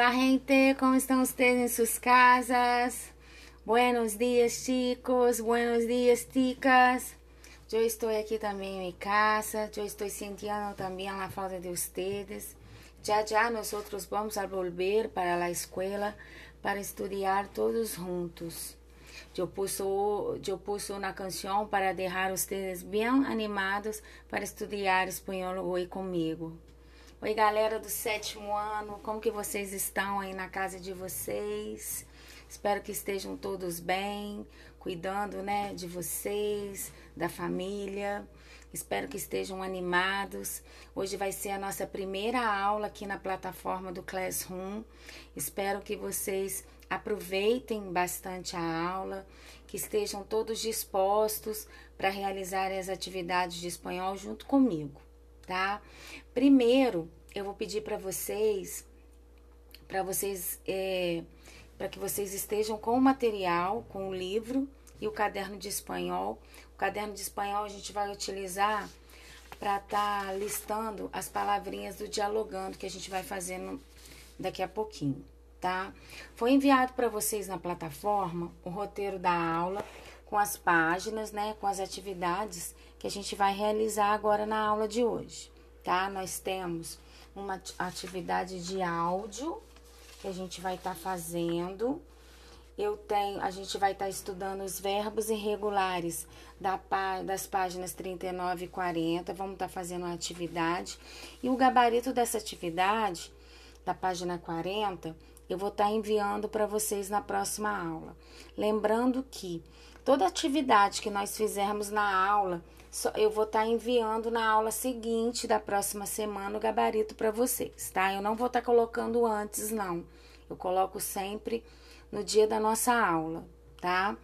Hola gente, ¿cómo están ustedes en sus casas? Buenos días chicos, buenos días chicas. Yo estoy aquí también en mi casa, yo estoy sintiendo también la falta de ustedes. Ya ya nosotros vamos a volver para la escuela para estudiar todos juntos. Eu pus, eu pus uma canção para deixar vocês bem animados para estudar espanhol hoje comigo. Oi, galera do sétimo ano, como que vocês estão aí na casa de vocês? Espero que estejam todos bem, cuidando, né, de vocês, da família. Espero que estejam animados. Hoje vai ser a nossa primeira aula aqui na plataforma do Classroom. Espero que vocês aproveitem bastante a aula, que estejam todos dispostos para realizar as atividades de espanhol junto comigo tá? Primeiro, eu vou pedir para vocês, para vocês, é, para que vocês estejam com o material, com o livro e o caderno de espanhol. O caderno de espanhol a gente vai utilizar para estar tá listando as palavrinhas do dialogando que a gente vai fazendo daqui a pouquinho, tá? Foi enviado para vocês na plataforma o roteiro da aula com as páginas, né, com as atividades que a gente vai realizar agora na aula de hoje, tá? Nós temos uma atividade de áudio que a gente vai estar tá fazendo. Eu tenho, a gente vai estar tá estudando os verbos irregulares da, das páginas 39 e 40. Vamos estar tá fazendo uma atividade. E o gabarito dessa atividade, da página 40, eu vou estar tá enviando para vocês na próxima aula. Lembrando que toda atividade que nós fizermos na aula, eu vou estar tá enviando na aula seguinte da próxima semana o gabarito para vocês, tá? Eu não vou estar tá colocando antes, não. Eu coloco sempre no dia da nossa aula, tá?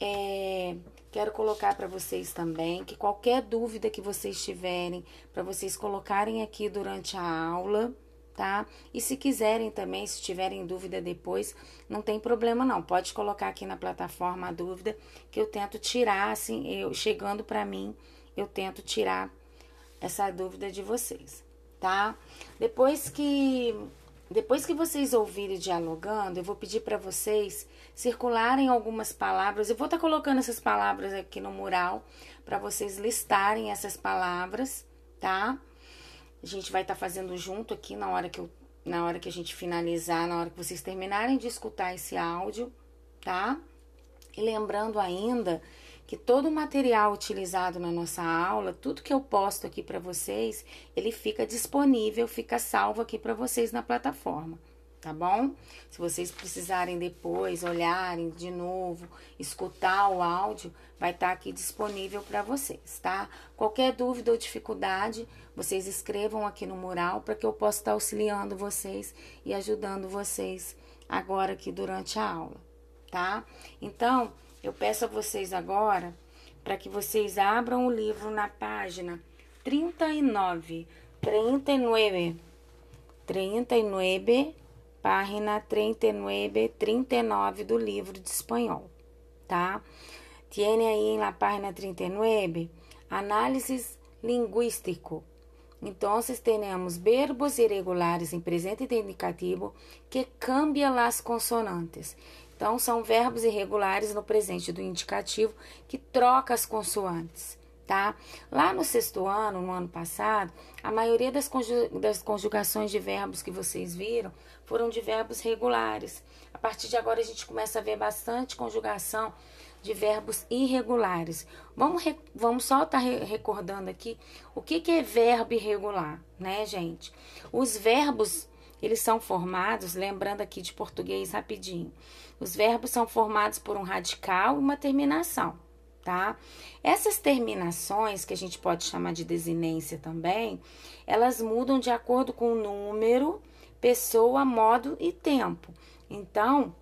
É, quero colocar para vocês também que qualquer dúvida que vocês tiverem, para vocês colocarem aqui durante a aula, tá? E se quiserem também, se tiverem dúvida depois, não tem problema não. Pode colocar aqui na plataforma a dúvida que eu tento tirar, assim, eu chegando para mim, eu tento tirar essa dúvida de vocês, tá? Depois que depois que vocês ouvirem dialogando, eu vou pedir para vocês circularem algumas palavras. Eu vou estar tá colocando essas palavras aqui no mural para vocês listarem essas palavras, tá? A gente vai estar tá fazendo junto aqui na hora que eu, na hora que a gente finalizar, na hora que vocês terminarem de escutar esse áudio, tá? E lembrando ainda que todo o material utilizado na nossa aula, tudo que eu posto aqui para vocês, ele fica disponível, fica salvo aqui para vocês na plataforma tá bom? Se vocês precisarem depois olharem de novo, escutar o áudio, vai estar tá aqui disponível para vocês, tá? Qualquer dúvida ou dificuldade, vocês escrevam aqui no mural para que eu possa estar tá auxiliando vocês e ajudando vocês agora aqui durante a aula, tá? Então, eu peço a vocês agora para que vocês abram o livro na página 39, 39, 39 página 39, 39 do livro de espanhol, tá? Tiene aí na página 39 análises linguístico. Então, temos verbos irregulares em presente indicativo que cambiam as consonantes. Então, são verbos irregulares no presente do indicativo que troca as consoantes tá? Lá no sexto ano, no ano passado, a maioria das, das conjugações de verbos que vocês viram foram de verbos regulares. A partir de agora, a gente começa a ver bastante conjugação de verbos irregulares. Vamos, vamos só estar tá re recordando aqui o que, que é verbo irregular, né, gente? Os verbos, eles são formados, lembrando aqui de português rapidinho, os verbos são formados por um radical e uma terminação tá? Essas terminações, que a gente pode chamar de desinência também, elas mudam de acordo com o número, pessoa, modo e tempo. Então,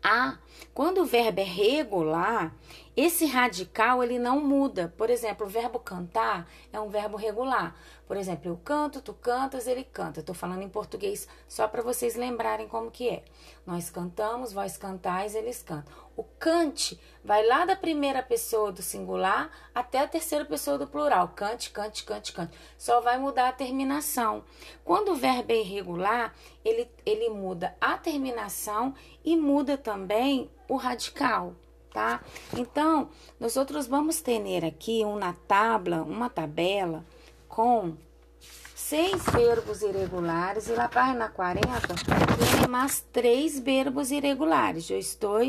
a, quando o verbo é regular, esse radical ele não muda. Por exemplo, o verbo cantar é um verbo regular. Por exemplo, eu canto, tu cantas, ele canta. Estou falando em português só para vocês lembrarem como que é. Nós cantamos, vós cantais, eles cantam. O cante vai lá da primeira pessoa do singular até a terceira pessoa do plural. Cante, cante, cante, cante. Só vai mudar a terminação. Quando o verbo é irregular, ele, ele muda a terminação e muda também o radical tá? Então, nós outros vamos ter aqui uma tabla, uma tabela com seis verbos irregulares e na página 40 tem mais três verbos irregulares. Eu estou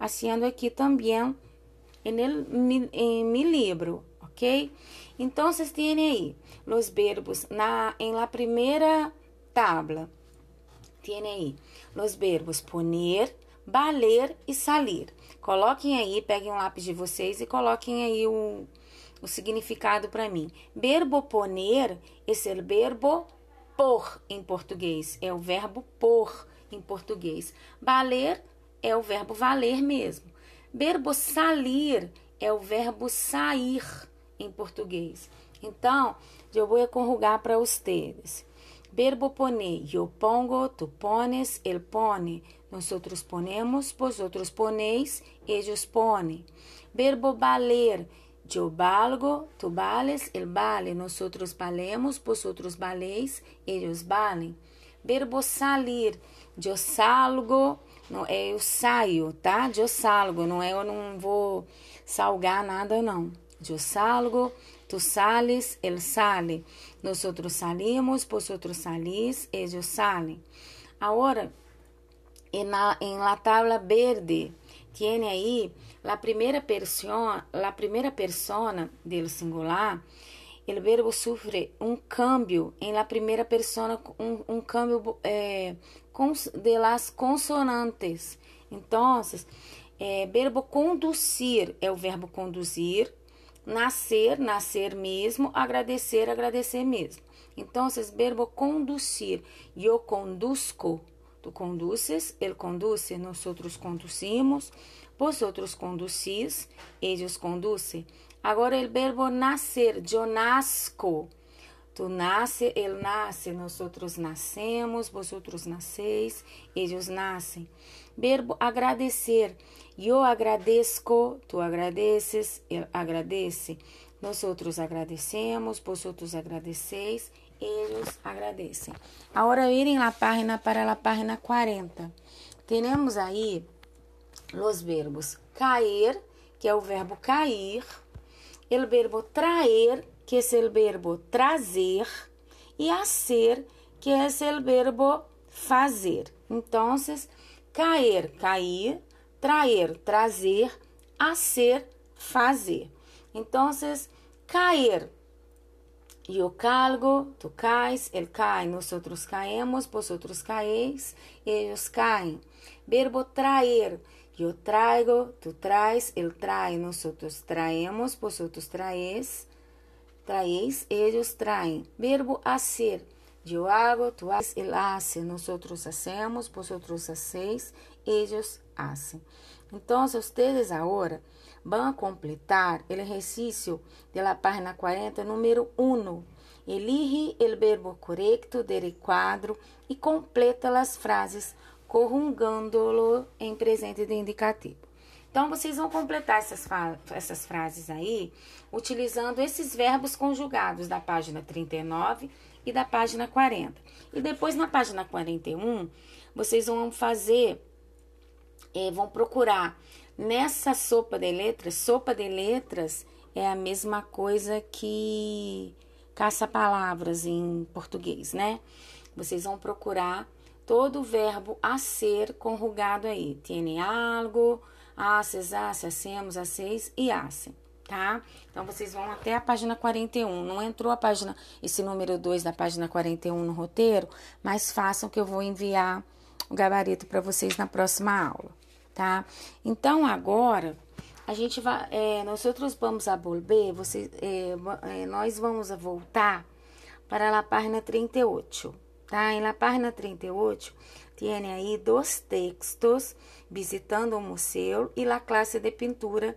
haciendo aqui também em, mi libro, ok? Então, vocês têm aí os verbos na, em la primeira tabla. Tem aí os verbos poner, valer e salir. Coloquem aí, peguem um lápis de vocês e coloquem aí o o significado para mim. Verbo poner esse é o verbo por em português, é o verbo por em português. Valer é o verbo valer mesmo. Verbo salir é o verbo sair em português. Então, eu vou conjugar para vocês. Verbo poner, yo pongo, tu pones, ele pone, nosotros ponemos, vosotros ponéis, ellos ponem. Verbo valer, Yo valgo, tu vales, el vale, nosotros valemos, vosotros valéis, ellos valen. Verbo salir, eu salgo, não é eu saio, tá? Eu salgo, não é eu não vou salgar nada, não. Eu salgo, tu sales, ele sale. Nosotros salimos, vosotros salís, ellos salen. Agora, em la, em la tabla verde, tiene aí la primera persona, la primera persona del singular, el verbo sufre un cambio en la primera persona, un cambio eh, de las consonantes. Entonces, eh, verbo conducir é o verbo conduzir, nascer, nascer mesmo, agradecer, agradecer mesmo. Então, verbo conducir, eu conduzco, tu conduces, ele conduce, nós outros conduzimos, vosotros conducis, ellos conducen. Agora o verbo nascer, eu nasco. Tu nasce, ele nasce, nós outros nascemos, vosotros nasceis, eles nascem. Verbo agradecer, eu agradeço, tu agradeces, ele agradece. Nós outros agradecemos, vosotros agradeceis, eles agradecem. Agora irem na página para a página 40. Temos aí los verbos cair, que é o verbo cair, o verbo traer, que é o verbo trazer, e hacer, que é o verbo fazer. Então, cair, cair, traer, trazer, hacer, fazer. Então, cair. Eu calgo, tu cais, ele cai, nós outros caemos, vosotros caeis, eles caem. Verbo traer Eu traigo, tu traes, ele trae, nosotros traemos, vosotros traes, traéis, ellos traem. Verbo hacer. Eu hago, tu haces, ele hace, nosotros hacemos, vosotros hacéis, ellos hacen. Então, vocês agora vão completar o exercício da página 40, número 1. Elige o verbo correcto del quadro e completa as frases corrungando-lo em presente de indicativo. Então, vocês vão completar essas, essas frases aí utilizando esses verbos conjugados da página 39 e da página 40. E depois, na página 41, vocês vão fazer, eh, vão procurar nessa sopa de letras. Sopa de letras é a mesma coisa que caça-palavras em português, né? Vocês vão procurar todo o verbo a ser conjugado aí. Tiene algo, haces, hace, hacemos, haceis e hacem, tá? Então, vocês vão até a página 41. Não entrou a página, esse número 2 da página 41 no roteiro, mas façam que eu vou enviar o gabarito para vocês na próxima aula, tá? Então, agora, a gente vai, é, nós outros vamos a volver, é, é, nós vamos a voltar para a página 38, Tá? Em la página 38, tem aí dois textos, visitando o museu e a classe de pintura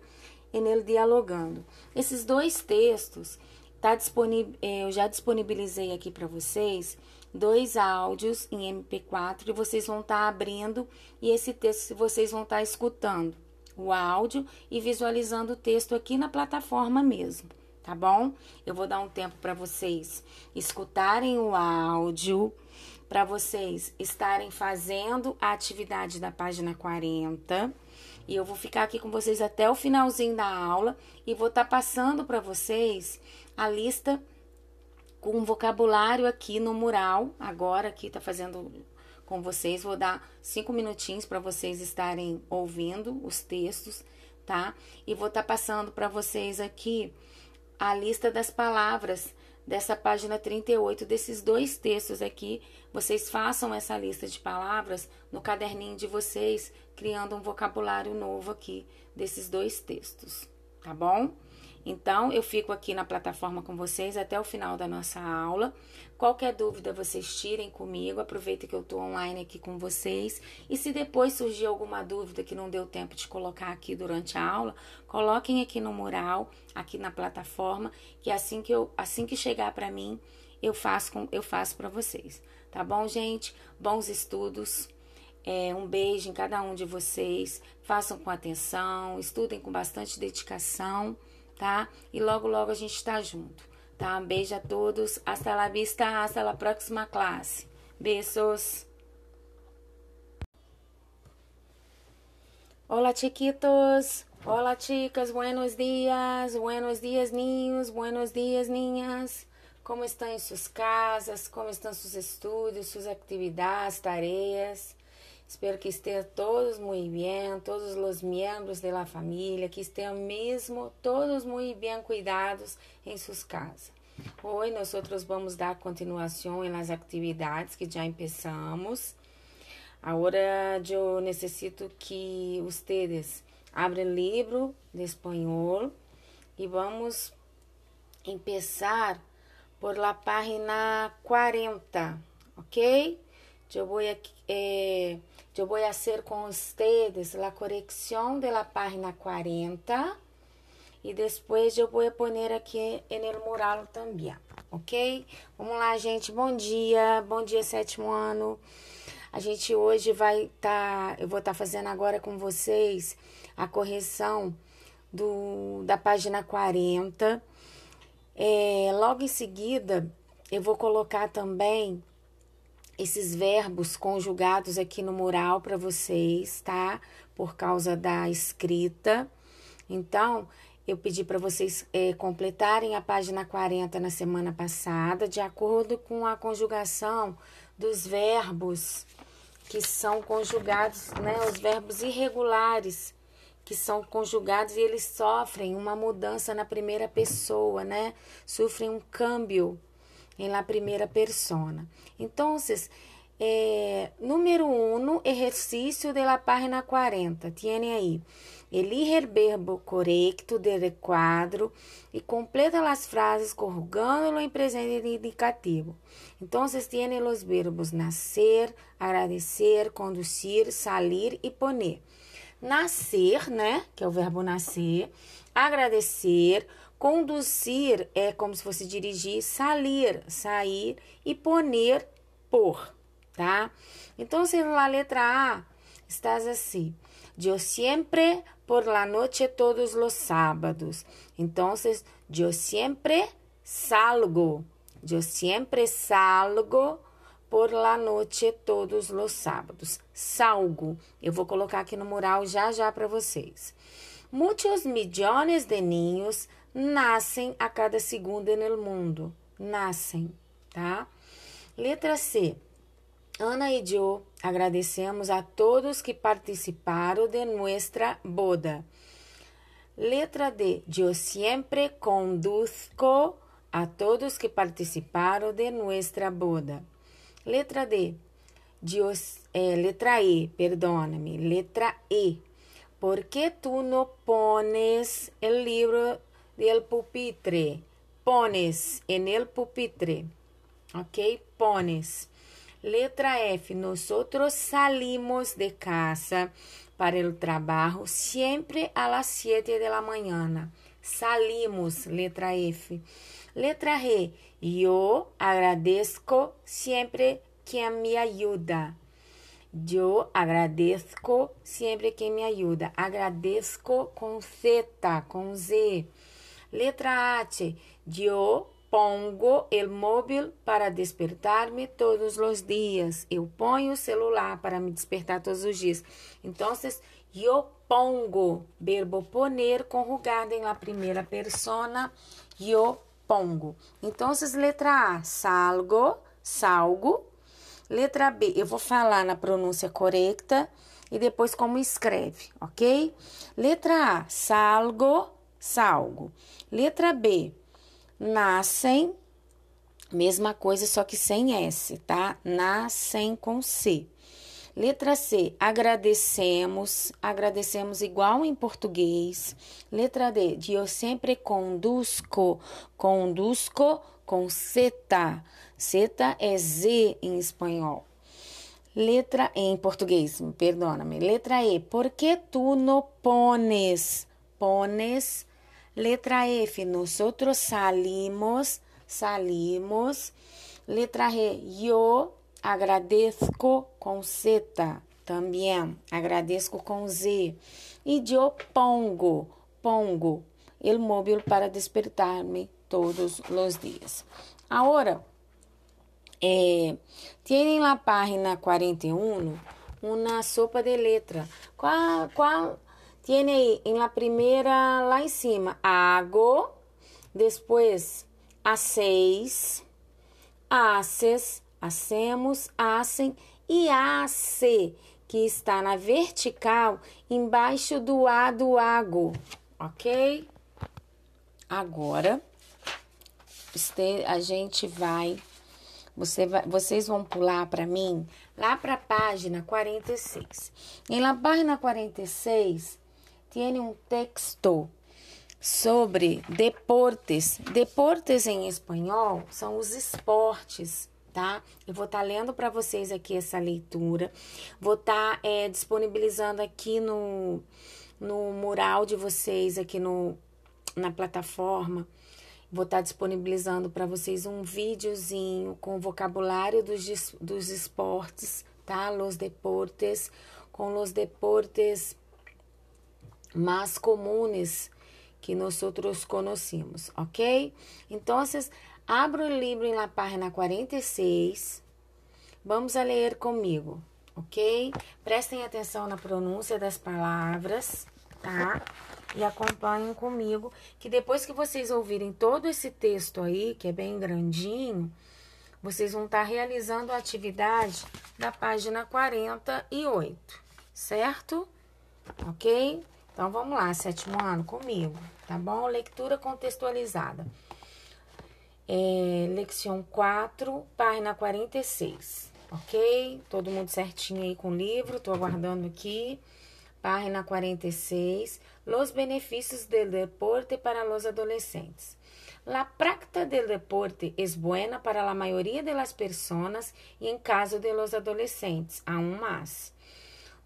em el dialogando. Esses dois textos tá disponível, é, eu já disponibilizei aqui para vocês dois áudios em MP4 e vocês vão estar tá abrindo e esse texto vocês vão estar tá escutando o áudio e visualizando o texto aqui na plataforma mesmo, tá bom? Eu vou dar um tempo para vocês escutarem o áudio, para vocês estarem fazendo a atividade da página 40. E eu vou ficar aqui com vocês até o finalzinho da aula e vou estar tá passando para vocês a lista com vocabulário aqui no mural. Agora aqui tá fazendo com vocês, vou dar cinco minutinhos para vocês estarem ouvindo os textos, tá? E vou estar tá passando para vocês aqui a lista das palavras dessa página 38, desses dois textos aqui. Vocês façam essa lista de palavras no caderninho de vocês, criando um vocabulário novo aqui desses dois textos, tá bom? Então, eu fico aqui na plataforma com vocês até o final da nossa aula. Qualquer dúvida, vocês tirem comigo. Aproveita que eu estou online aqui com vocês. E se depois surgir alguma dúvida que não deu tempo de colocar aqui durante a aula, coloquem aqui no mural, aqui na plataforma, que assim que eu, assim que chegar para mim, eu faço eu faço para vocês. Tá bom, gente? Bons estudos. É, um beijo em cada um de vocês. Façam com atenção, estudem com bastante dedicação tá? E logo, logo a gente está junto, tá? Um beijo a todos. Hasta la vista, hasta la próxima classe. Beijos. Hola chiquitos, hola chicas, buenos dias, buenos dias niños, buenos dias niñas. Como estão em suas casas? Como estão seus estudos, suas atividades, tarefas? Espero que estejam todos muito bem, todos os membros da família, que estejam mesmo todos muito bem cuidados em suas casas. Hoje nós vamos dar continuação nas atividades que já começamos. Agora eu necessito que vocês abram o livro de espanhol e vamos começar por la página 40, ok? Eu vou aqui. Eh, Eu vou fazer com vocês a correção da página 40 e depois eu vou pôr aqui no mural também, ok? Vamos lá, gente. Bom dia, bom dia, sétimo ano. A gente hoje vai estar, tá, eu vou estar tá fazendo agora com vocês a correção do, da página 40. É, logo em seguida, eu vou colocar também esses verbos conjugados aqui no mural para vocês, tá? Por causa da escrita. Então, eu pedi para vocês é, completarem a página 40 na semana passada, de acordo com a conjugação dos verbos que são conjugados, né? Os verbos irregulares que são conjugados e eles sofrem uma mudança na primeira pessoa, né? Sofrem um câmbio em la primeira persona. Entonces, eh, número uno, ejercicio de la página 40. Tiene ahí. Elige el verbo correcto del recuadro y completa las frases conjugándolo en presente indicativo. Entonces tiene los verbos nacer, agradecer, conducir, salir y poner. Nascer, né, que é o verbo nascer, agradecer, Conduzir é como se fosse dirigir, salir, sair e poner, por, tá? Então, se na letra A estás assim, eu sempre por la noche todos los sábados. Então, eu sempre salgo, eu sempre salgo por la noche todos los sábados. Salgo. Eu vou colocar aqui no mural já já para vocês. Muitos milhões de ninhos nascem a cada segundo no mundo. Nascem, tá? Letra C. Ana e eu agradecemos a todos que participaram de nossa boda. Letra D. Eu sempre conduzco a todos que participaram de nossa boda. Letra D. Dios, eh, letra E, perdóname. Letra E. ¿Por qué tú no pones el libro del pupitre. Pones en el pupitre. Ok? Pones. Letra F. Nosotros salimos de casa para o trabalho sempre a las 7 de la mañana. Salimos, letra F. Letra G. Eu agradeço sempre quem me ajuda. Eu agradeço sempre quem me ajuda. Agradeço com Z, com Z. Letra H. Eu pongo o móvel para despertar-me todos os dias. Eu ponho o celular para me despertar todos os dias. Então, eu pongo, verbo poner conjugado em la primeira persona, eu pongo. Então, letra A, salgo, salgo. Letra B, eu vou falar na pronúncia correta e depois como escreve, ok? Letra A, salgo, salgo. Letra B, nascem, mesma coisa, só que sem S, tá? Nascem com C. Letra C, agradecemos, agradecemos igual em português. Letra D, eu sempre conduzco, conduzco com seta. Seta é Z em espanhol. Letra E em português, perdona-me. Letra E, por que tu não pones? Pones Letra F, nosotros salimos, salimos. Letra G, yo agradezco com Z também, agradeço com Z. E eu pongo, pongo el móvel para despertar-me todos os dias. Agora, eh, tem na página 41 uma sopa de letra. Qual, qual Tiene ahí en la primera, lá em cima, hago, depois hacéis, haces, hacemos, hacem e hace, que está na vertical, embaixo do A do ago, ok? Agora, a gente vai, você vai vocês vão pular para mim lá para a página 46. Em la página 46, tiene um texto sobre deportes. Deportes em espanhol são os esportes, tá? Eu vou estar tá lendo para vocês aqui essa leitura. Vou estar tá, é, disponibilizando aqui no, no mural de vocês, aqui no, na plataforma. Vou estar tá disponibilizando para vocês um videozinho com o vocabulário dos, dos esportes, tá? Los deportes, com los deportes mais comuns que nós conhecemos, ok? Então, abro o livro na página 46. Vamos a ler comigo, ok? Prestem atenção na pronúncia das palavras, tá? E acompanhem comigo, que depois que vocês ouvirem todo esse texto aí, que é bem grandinho, vocês vão estar realizando a atividade da página 48, certo? Ok? Então vamos lá, sétimo ano, comigo, tá bom? Leitura contextualizada. É, leção 4, página 46, ok? Todo mundo certinho aí com o livro, tô aguardando aqui. Página 46, los benefícios del deporte para los adolescentes. La práctica del deporte es buena para la mayoría de las personas y en caso de los adolescentes, aún más.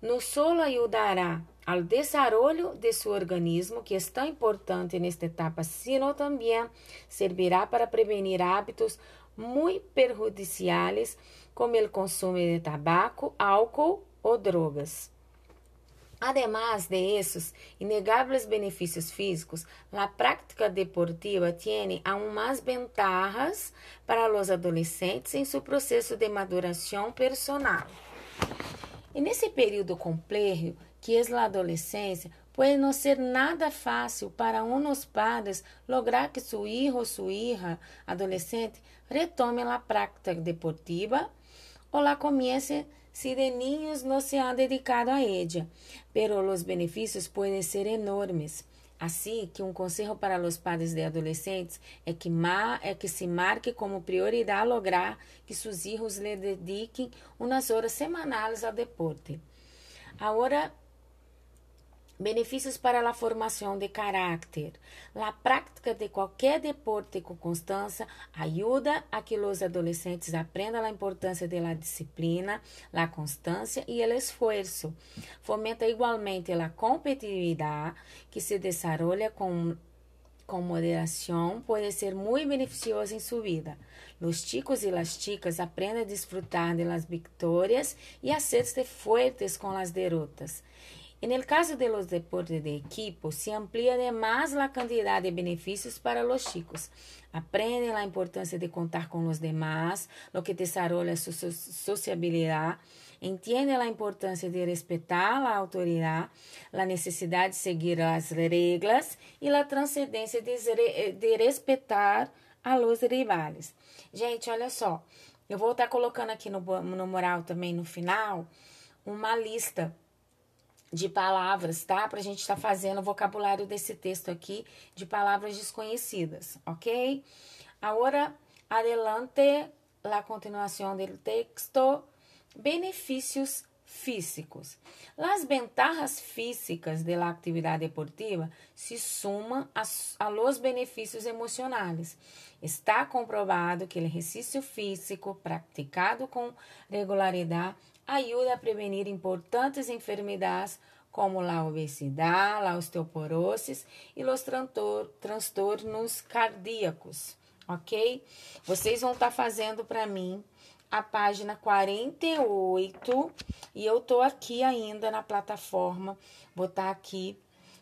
No solo ayudará al desarrollo de su organismo, que es tan importante en esta etapa, sino también servirá para prevenir hábitos muy perjudiciales como el consumo de tabaco, álcool o drogas. Además de esos inegables beneficios físicos, la práctica deportiva tiene aún más ventajas para los adolescentes en su proceso de maduración personal. E nesse período complexo, que é a adolescência, pode não ser nada fácil para dos padres lograr que seu filho ou sua hija adolescente retome a prática deportiva ou lá comece se de niños não se han dedicado a ella, pero os benefícios podem ser enormes. Assim que um conselho para os padres de adolescentes é que, é que se marque como prioridade lograr que seus filhos lhe dediquem umas horas semanais ao deporte. Agora, Benefícios para a formação de caráter. A prática de qualquer deporte com constância ajuda a que os adolescentes aprendam a importância da disciplina, a constância e o esforço. Fomenta igualmente a competitividade que se desenvolve com com moderação pode ser muito beneficioso em sua vida. Os chicos e as chicas aprendem a disfrutar de las vitórias e a ser fuertes com as derrotas. En el caso de los deportes de equipo, se amplía además la cantidad de beneficios para los chicos. Aprenden la importancia de contar con los demás, lo que desarrolla su sociabilidad. Entiende la importancia de respetar la autoridad, la necesidad de seguir las reglas y la transcendencia de, de respetar a los rivales. Gente, olha só, eu vou estar colocando aqui no, no moral também no final uma lista de palavras, tá? Para a gente estar tá fazendo o vocabulário desse texto aqui de palavras desconhecidas, ok? Agora, adelante, la continuação do texto, benefícios físicos. Las ventajas físicas de la actividad deportiva se suman a, a los beneficios emocionales. Está comprovado que o exercício físico praticado com regularidade ajuda a prevenir importantes enfermidades como a obesidade, a osteoporose e os transtornos cardíacos, ok? Vocês vão estar tá fazendo para mim a página 48 e eu tô aqui ainda na plataforma, vou estar tá aqui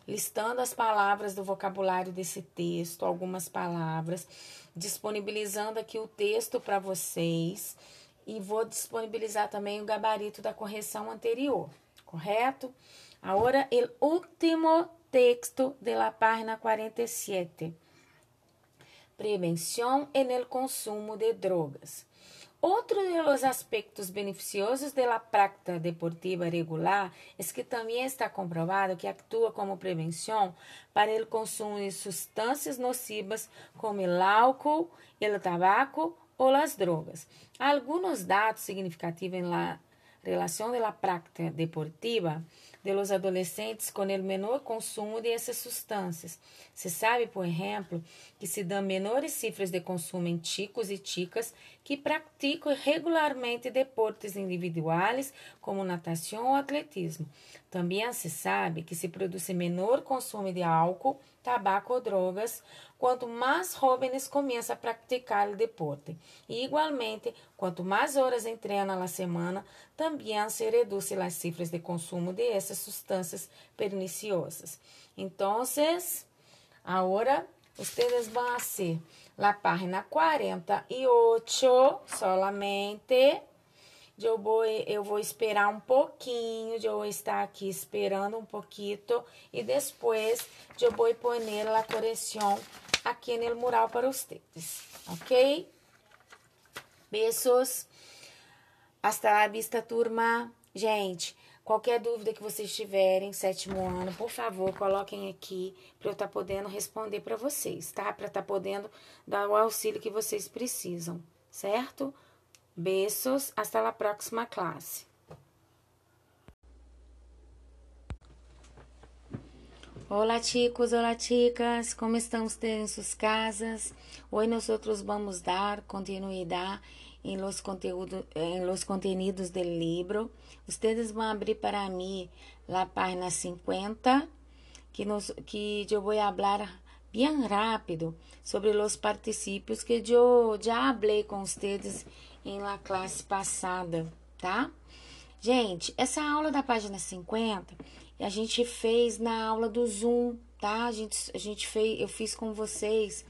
listando as palavras do vocabulário desse texto, algumas palavras, disponibilizando aqui o texto para vocês e vou disponibilizar também o gabarito da correção anterior, correto? Agora, o último texto de la página 47. Prevenção en el consumo de drogas. Outro de aspectos beneficiosos de la práctica deportiva regular é que também está comprovado que atua como prevenção para o consumo de substâncias nocivas como o álcool, o tabaco ou as drogas. Alguns dados significativos na relação da prática deportiva de los adolescentes com o menor consumo de essas substâncias. Se sabe, por exemplo, que se dão menores cifras de consumo em chicos e chicas que praticam regularmente deportes individuais como natação ou atletismo. Também se sabe que se produz menor consumo de álcool, tabaco ou drogas quanto mais jovens começam a praticar o deporte. E, igualmente, quanto mais horas treinam na semana, também se reduz as cifras de consumo de essas substâncias perniciosas. Então, agora, vocês vão a ser la página 48 solamente. Eu vou, eu vou esperar um pouquinho, eu vou estar aqui esperando um pouquinho e depois eu vou pôr a correção aqui no mural para vocês, ok? Beijos. Hasta la vista, turma. Gente, qualquer dúvida que vocês tiverem, sétimo ano, por favor, coloquem aqui para eu estar tá podendo responder para vocês, tá? Para estar tá podendo dar o auxílio que vocês precisam, certo? Beijos. Hasta la próxima classe. Olá chicos, olá chicas, como estão vocês em suas casas? Hoje nós vamos dar continuidade em los, conteúdo, los contenidos do livro. Vocês vão abrir para mim a página 50, que, nos, que eu vou falar bem rápido sobre os particípios que eu já falei com vocês em la classe passada, tá? Gente, essa aula da página 50 a gente fez na aula do Zoom, tá? A gente, a gente fez, eu fiz com vocês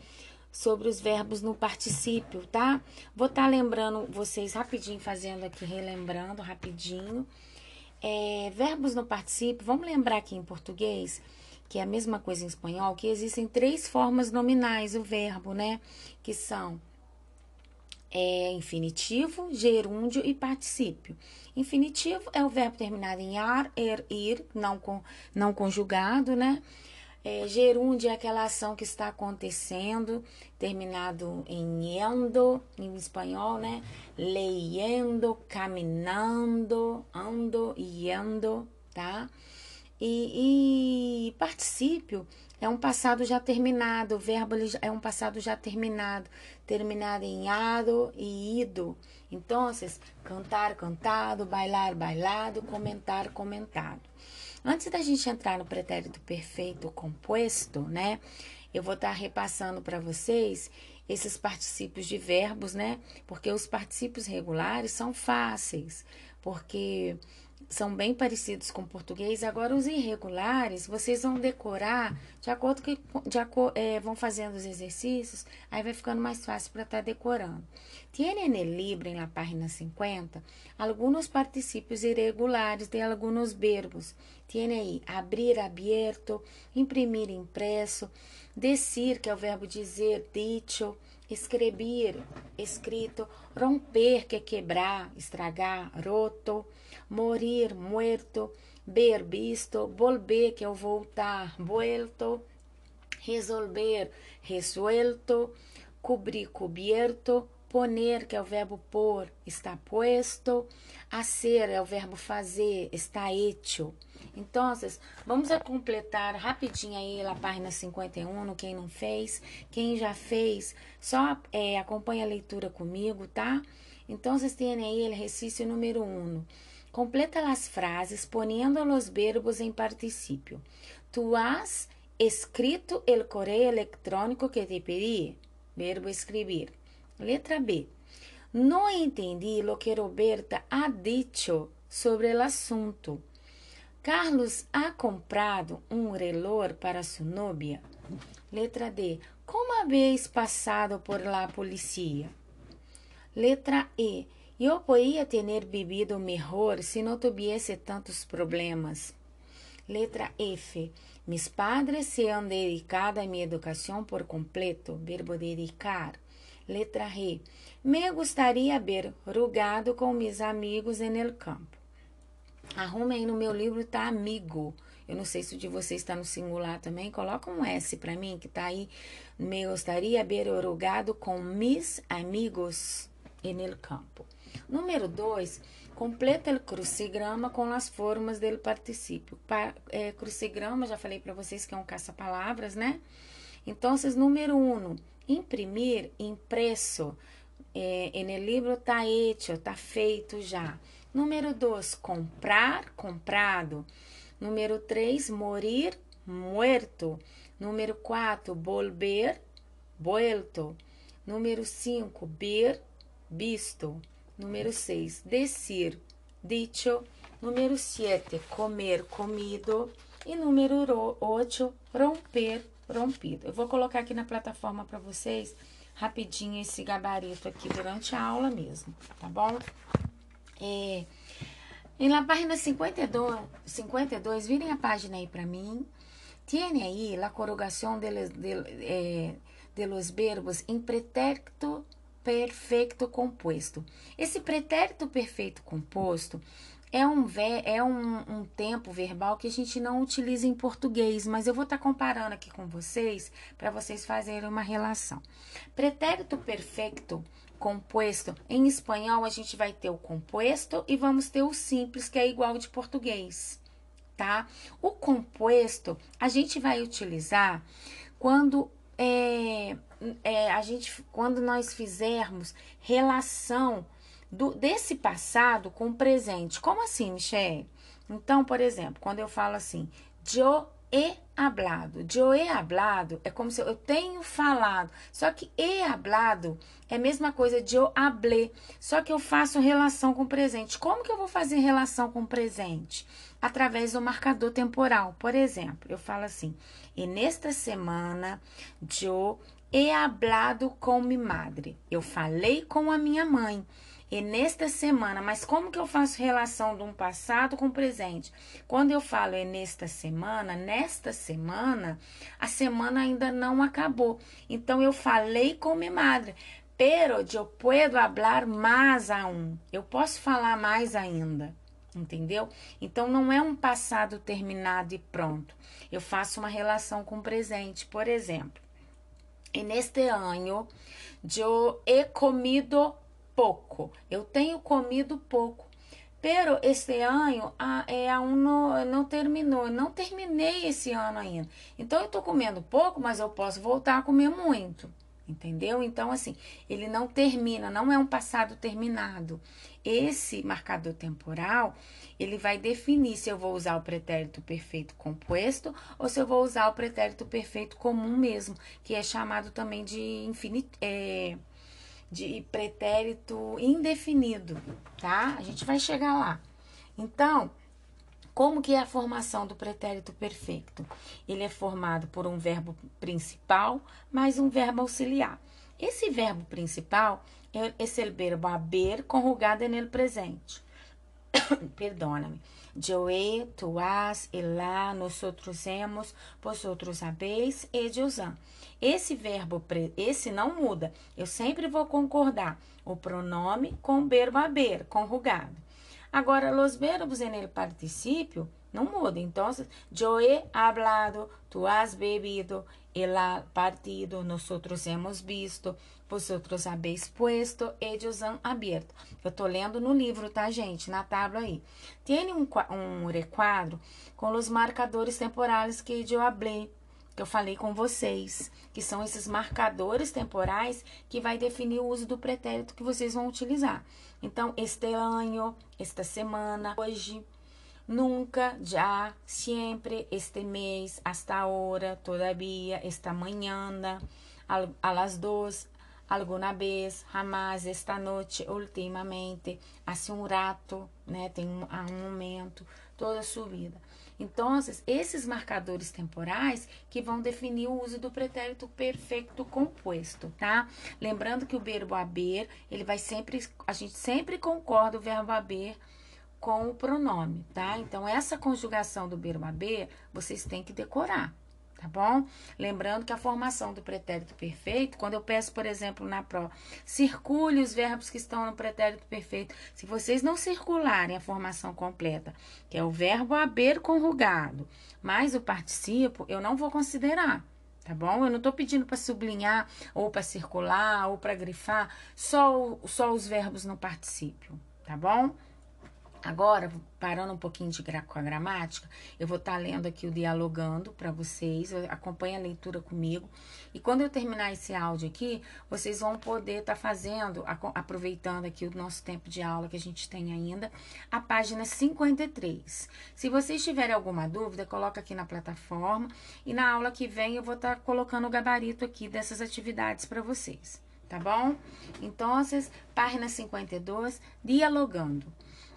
sobre os verbos no particípio, tá? Vou estar tá lembrando vocês rapidinho, fazendo aqui, relembrando rapidinho. É, verbos no particípio, vamos lembrar aqui em português, que é a mesma coisa em espanhol, que existem três formas nominais o verbo, né? Que são é infinitivo, gerúndio e particípio. Infinitivo é o verbo terminado em ar, er, ir, não, com, não conjugado, né? É, gerúndio é aquela ação que está acontecendo, terminado em endo, em espanhol, né? Leyendo, caminhando, ando, yendo, tá? E, e particípio é um passado já terminado, o verbo é um passado já terminado, terminado em ado e ido. Então, cantar, cantado, bailar, bailado, comentar, comentado. Antes da gente entrar no pretérito perfeito composto, né? Eu vou estar repassando para vocês esses particípios de verbos, né? Porque os particípios regulares são fáceis, porque são bem parecidos com o português. Agora, os irregulares, vocês vão decorar de acordo que de é, vão fazendo os exercícios, aí vai ficando mais fácil para estar tá decorando. Tiene en el libro, en la página 50, algunos participios irregulares de algunos verbos. Tiene aí abrir, abierto, imprimir, impresso, decir, que é o verbo dizer, dicho, escrever, escrito, romper, que é quebrar, estragar, roto, morir, muerto, ver, visto, volver, que o voltar, vuelto, resolver, resuelto, cobrir, cubierto, poner, que é o verbo pôr, está puesto, hacer é o verbo fazer, está hecho. Então, vamos a completar rapidinho aí a página 51, quem não fez. Quem já fez, só é, acompanha a leitura comigo, tá? Então, vocês têm aí o exercício número 1. Completa as frases poniendo os verbos em particípio. Tu has escrito el correio eletrônico que te pedi? Verbo escrever. Letra B. Não entendi lo que Roberta ha dicho sobre o assunto. Carlos ha comprado um reloj para sua novia. Letra D. Como habéis passado por la policía? Letra E. Eu poderia ter vivido melhor se não tivesse tantos problemas. Letra F. Mis padres se han dedicado a minha educação por completo. Verbo dedicar. Letra G. Me gostaria ver rugado com mis amigos en el campo. Arrume aí no meu livro, tá amigo. Eu não sei se o de vocês está no singular também. Coloca um S para mim, que tá aí. Me gostaria ver rugado com mis amigos en el campo. Número 2, completa o crucigrama com as formas do particípio. Pa, é, crucigrama, já falei para vocês que é um caça-palavras, né? Então, número 1, um, imprimir, impresso. É, no livro está hecho, está feito já. Número 2, comprar, comprado. Número 3, morir, muerto. Número 4, volver, vuelto. Número 5, ver, visto. Número 6, decir, dicho. Número 7, comer, comido. E número 8, romper, rompido. Eu vou colocar aqui na plataforma para vocês rapidinho esse gabarito aqui durante a aula mesmo, tá bom? É, em la página 52, 52, virem a página aí para mim. Tiene aí la corrugação de, de, eh, de los verbos em pretérito perfeito composto. Esse pretérito perfeito composto é um, é um, um, tempo verbal que a gente não utiliza em português, mas eu vou estar tá comparando aqui com vocês para vocês fazerem uma relação. Pretérito perfeito composto, em espanhol a gente vai ter o composto e vamos ter o simples, que é igual de português, tá? O composto a gente vai utilizar quando é, é, a gente, quando nós fizermos relação do, desse passado com o presente. Como assim, Michelle? Então, por exemplo, quando eu falo assim, yo he hablado. Yo he hablado é como se eu, tenho falado. Só que he hablado é a mesma coisa de eu hablé. Só que eu faço relação com o presente. Como que eu vou fazer relação com o presente? Através do marcador temporal. Por exemplo, eu falo assim: e nesta semana eu he hablado com minha madre. Eu falei com a minha mãe. E nesta semana, mas como que eu faço relação de um passado com o presente? Quando eu falo é nesta semana, nesta semana, a semana ainda não acabou. Então eu falei com minha madre. Pero eu puedo hablar mais aún. Eu posso falar mais ainda. Entendeu? Então não é um passado terminado e pronto. Eu faço uma relação com o presente, por exemplo. E neste ano, eu he comido pouco. Eu tenho comido pouco. Pero este ano é, aún não, não terminou, não terminei esse ano ainda. Então eu tô comendo pouco, mas eu posso voltar a comer muito. Entendeu? Então, assim, ele não termina, não é um passado terminado. Esse marcador temporal, ele vai definir se eu vou usar o pretérito perfeito composto ou se eu vou usar o pretérito perfeito comum mesmo, que é chamado também de infinito. É, de pretérito indefinido, tá? A gente vai chegar lá. Então, como que é a formação do pretérito perfeito? Ele é formado por um verbo principal mais um verbo auxiliar. Esse verbo principal é esse verbo haber conjugado no presente. Perdona-me. Joe, tu has, elá, nosotros hemos, vosotros habéis e Josan. Esse verbo, esse não muda. Eu sempre vou concordar o pronome com o verbo haber, conjugado. Agora, os verbos en el participio não muda. Então, yo he hablado, tu has bebido, él ha partido, nosotros hemos visto, vosotros habéis puesto, ellos han abierto. Eu tô lendo no livro, tá, gente? Na tábua aí. Tem um, um requadro com os marcadores temporais que eu hablei, que eu falei com vocês, que são esses marcadores temporais que vai definir o uso do pretérito que vocês vão utilizar. Então, este ano, esta semana, hoje, nunca, já, sempre, este mês, hasta ahora, todavía, esta manhã, a las dos, alguma vez, jamás, esta noite, ultimamente, hace um rato, né? Tem um, um momento, toda a sua vida. Então, esses marcadores temporais que vão definir o uso do pretérito perfeito composto, tá? Lembrando que o verbo haber, ele vai sempre, a gente sempre concorda o verbo haber com o pronome, tá? Então, essa conjugação do verbo haber, vocês têm que decorar, tá bom? Lembrando que a formação do pretérito perfeito, quando eu peço, por exemplo, na prova, circule os verbos que estão no pretérito perfeito. Se vocês não circularem a formação completa, que é o verbo haber conjugado, mais o participo, eu não vou considerar. Tá bom? Eu não estou pedindo para sublinhar, ou para circular, ou para grifar, só, só os verbos no particípio, tá bom? Agora, parando um pouquinho de com a gramática, eu vou estar tá lendo aqui o dialogando para vocês, acompanhe a leitura comigo. E quando eu terminar esse áudio aqui, vocês vão poder estar tá fazendo, aproveitando aqui o nosso tempo de aula que a gente tem ainda, a página 53. Se vocês tiverem alguma dúvida, coloca aqui na plataforma e na aula que vem eu vou estar tá colocando o gabarito aqui dessas atividades para vocês, tá bom? Então, página 52, dialogando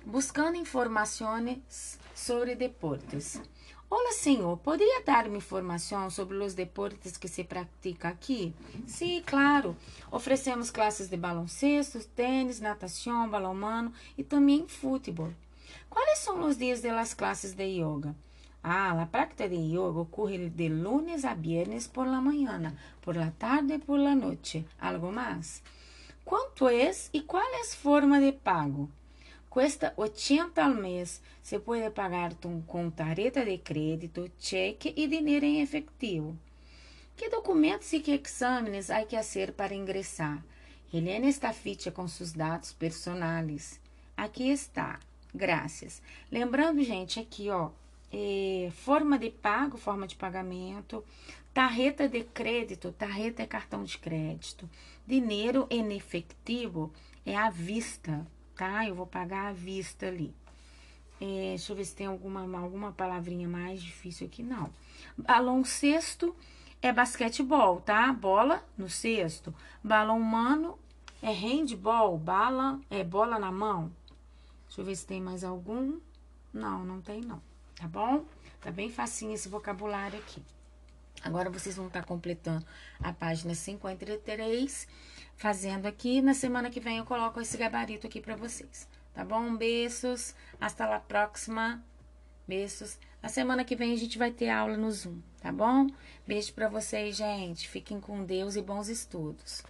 buscando informações sobre deportes. Olá, senhor, poderia dar-me informação sobre os deportes que se pratica aqui? Sim, claro. Oferecemos classes de baloncesto, tênis, natação, balonmano e também futebol. Quais são os dias das classes de yoga? Ah, a prática de yoga ocorre de lunes a viernes por la mañana, por la tarde e por la noche. Algo mais? Quanto é e qual é a forma de pago? Cuesta 80 al mes. Se puede pagar com tarjeta de crédito, cheque e dinheiro em efetivo. Que documentos e que exames há que fazer para ingressar? Helena está ficha com seus dados personais. Aqui está. Graças. Lembrando, gente, aqui, ó, é, forma de pago, forma de pagamento, tarjeta de crédito, tarjeta é cartão de crédito, dinheiro em efetivo é à vista, tá? Eu vou pagar à vista ali. É, deixa eu ver se tem alguma, alguma palavrinha mais difícil aqui. Não. Balão cesto é basquetebol, tá? Bola no cesto. Balão humano é handball. Bala é bola na mão. Deixa eu ver se tem mais algum. Não, não tem não. Tá bom? Tá bem facinho esse vocabulário aqui. Agora vocês vão estar completando a página 53 fazendo aqui. Na semana que vem eu coloco esse gabarito aqui para vocês. Tá bom? Beijos. Hasta la próxima. Beijos. Na semana que vem a gente vai ter aula no Zoom, tá bom? Beijo para vocês, gente. Fiquem com Deus e bons estudos.